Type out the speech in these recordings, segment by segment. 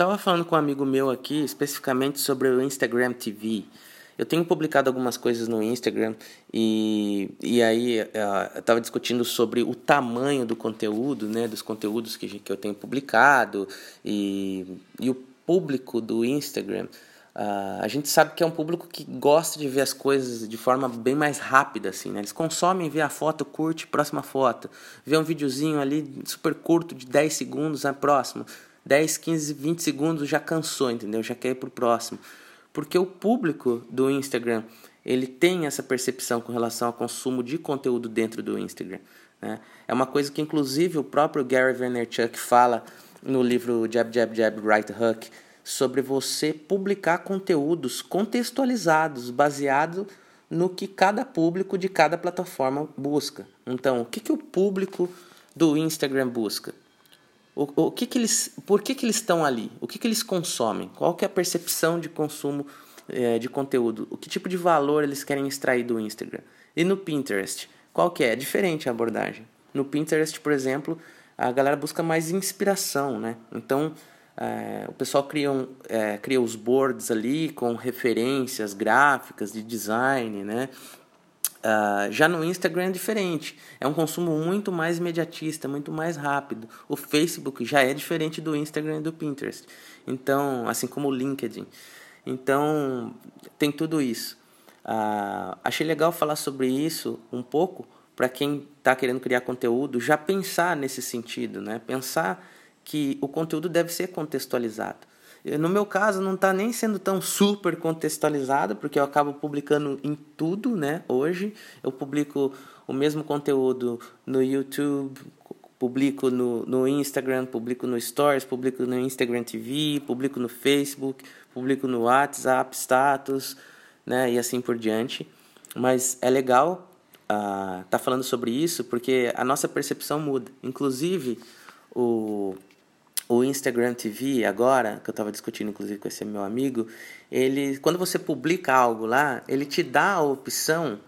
tava falando com um amigo meu aqui, especificamente sobre o Instagram TV. Eu tenho publicado algumas coisas no Instagram e, e aí uh, eu estava discutindo sobre o tamanho do conteúdo, né, dos conteúdos que, que eu tenho publicado e, e o público do Instagram. Uh, a gente sabe que é um público que gosta de ver as coisas de forma bem mais rápida, assim, né? Eles consomem, vê a foto, curte, próxima foto. Vê um videozinho ali super curto, de 10 segundos, a próximo. 10, 15, 20 segundos já cansou, entendeu? Já quer ir pro próximo. Porque o público do Instagram, ele tem essa percepção com relação ao consumo de conteúdo dentro do Instagram. Né? É uma coisa que, inclusive, o próprio Gary Vaynerchuk fala no livro Jab, Jab, Jab, Right Hook, sobre você publicar conteúdos contextualizados, baseado no que cada público de cada plataforma busca. Então, o que, que o público do Instagram busca? O, o que, que eles, por que, que eles estão ali? O que, que eles consomem? Qual que é a percepção de consumo é, de conteúdo? O que tipo de valor eles querem extrair do Instagram? E no Pinterest, qual que é? É diferente a abordagem. No Pinterest, por exemplo, a galera busca mais inspiração, né? Então, é, o pessoal cria, um, é, cria os boards ali com referências gráficas de design, né? Uh, já no Instagram é diferente, é um consumo muito mais imediatista, muito mais rápido. O Facebook já é diferente do Instagram e do Pinterest, então, assim como o LinkedIn. Então, tem tudo isso. Uh, achei legal falar sobre isso um pouco para quem está querendo criar conteúdo, já pensar nesse sentido, né? Pensar que o conteúdo deve ser contextualizado. No meu caso, não está nem sendo tão super contextualizado, porque eu acabo publicando em tudo, né? Hoje eu publico o mesmo conteúdo no YouTube, publico no, no Instagram, publico no Stories, publico no Instagram TV, publico no Facebook, publico no WhatsApp, status, né? E assim por diante. Mas é legal estar uh, tá falando sobre isso, porque a nossa percepção muda. Inclusive, o o Instagram TV agora, que eu estava discutindo inclusive com esse meu amigo, ele quando você publica algo lá, ele te dá a opção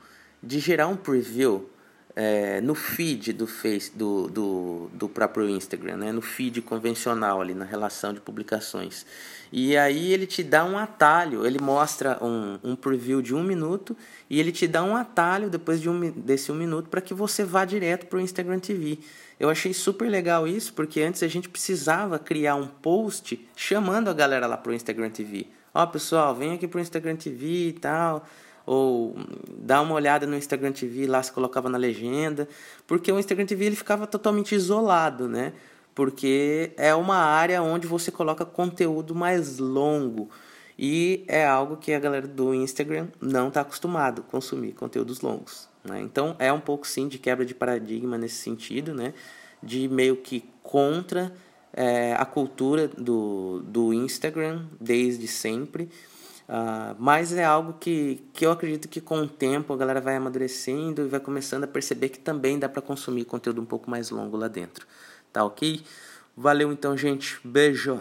de gerar um preview é, no feed do Face do, do, do próprio Instagram, né? no feed convencional ali na relação de publicações. E aí ele te dá um atalho, ele mostra um, um preview de um minuto e ele te dá um atalho depois de um, desse um minuto para que você vá direto para o Instagram TV. Eu achei super legal isso, porque antes a gente precisava criar um post chamando a galera lá pro Instagram TV. Ó, oh, pessoal, vem aqui pro Instagram TV e tal. Ou dá uma olhada no Instagram TV, lá se colocava na legenda. Porque o Instagram TV ele ficava totalmente isolado, né? Porque é uma área onde você coloca conteúdo mais longo. E é algo que a galera do Instagram não está acostumado a consumir conteúdos longos. Né? Então é um pouco sim de quebra de paradigma nesse sentido, né? de meio que contra é, a cultura do, do Instagram desde sempre. Uh, mas é algo que, que eu acredito que com o tempo a galera vai amadurecendo e vai começando a perceber que também dá para consumir conteúdo um pouco mais longo lá dentro. Tá ok? Valeu então, gente. Beijo!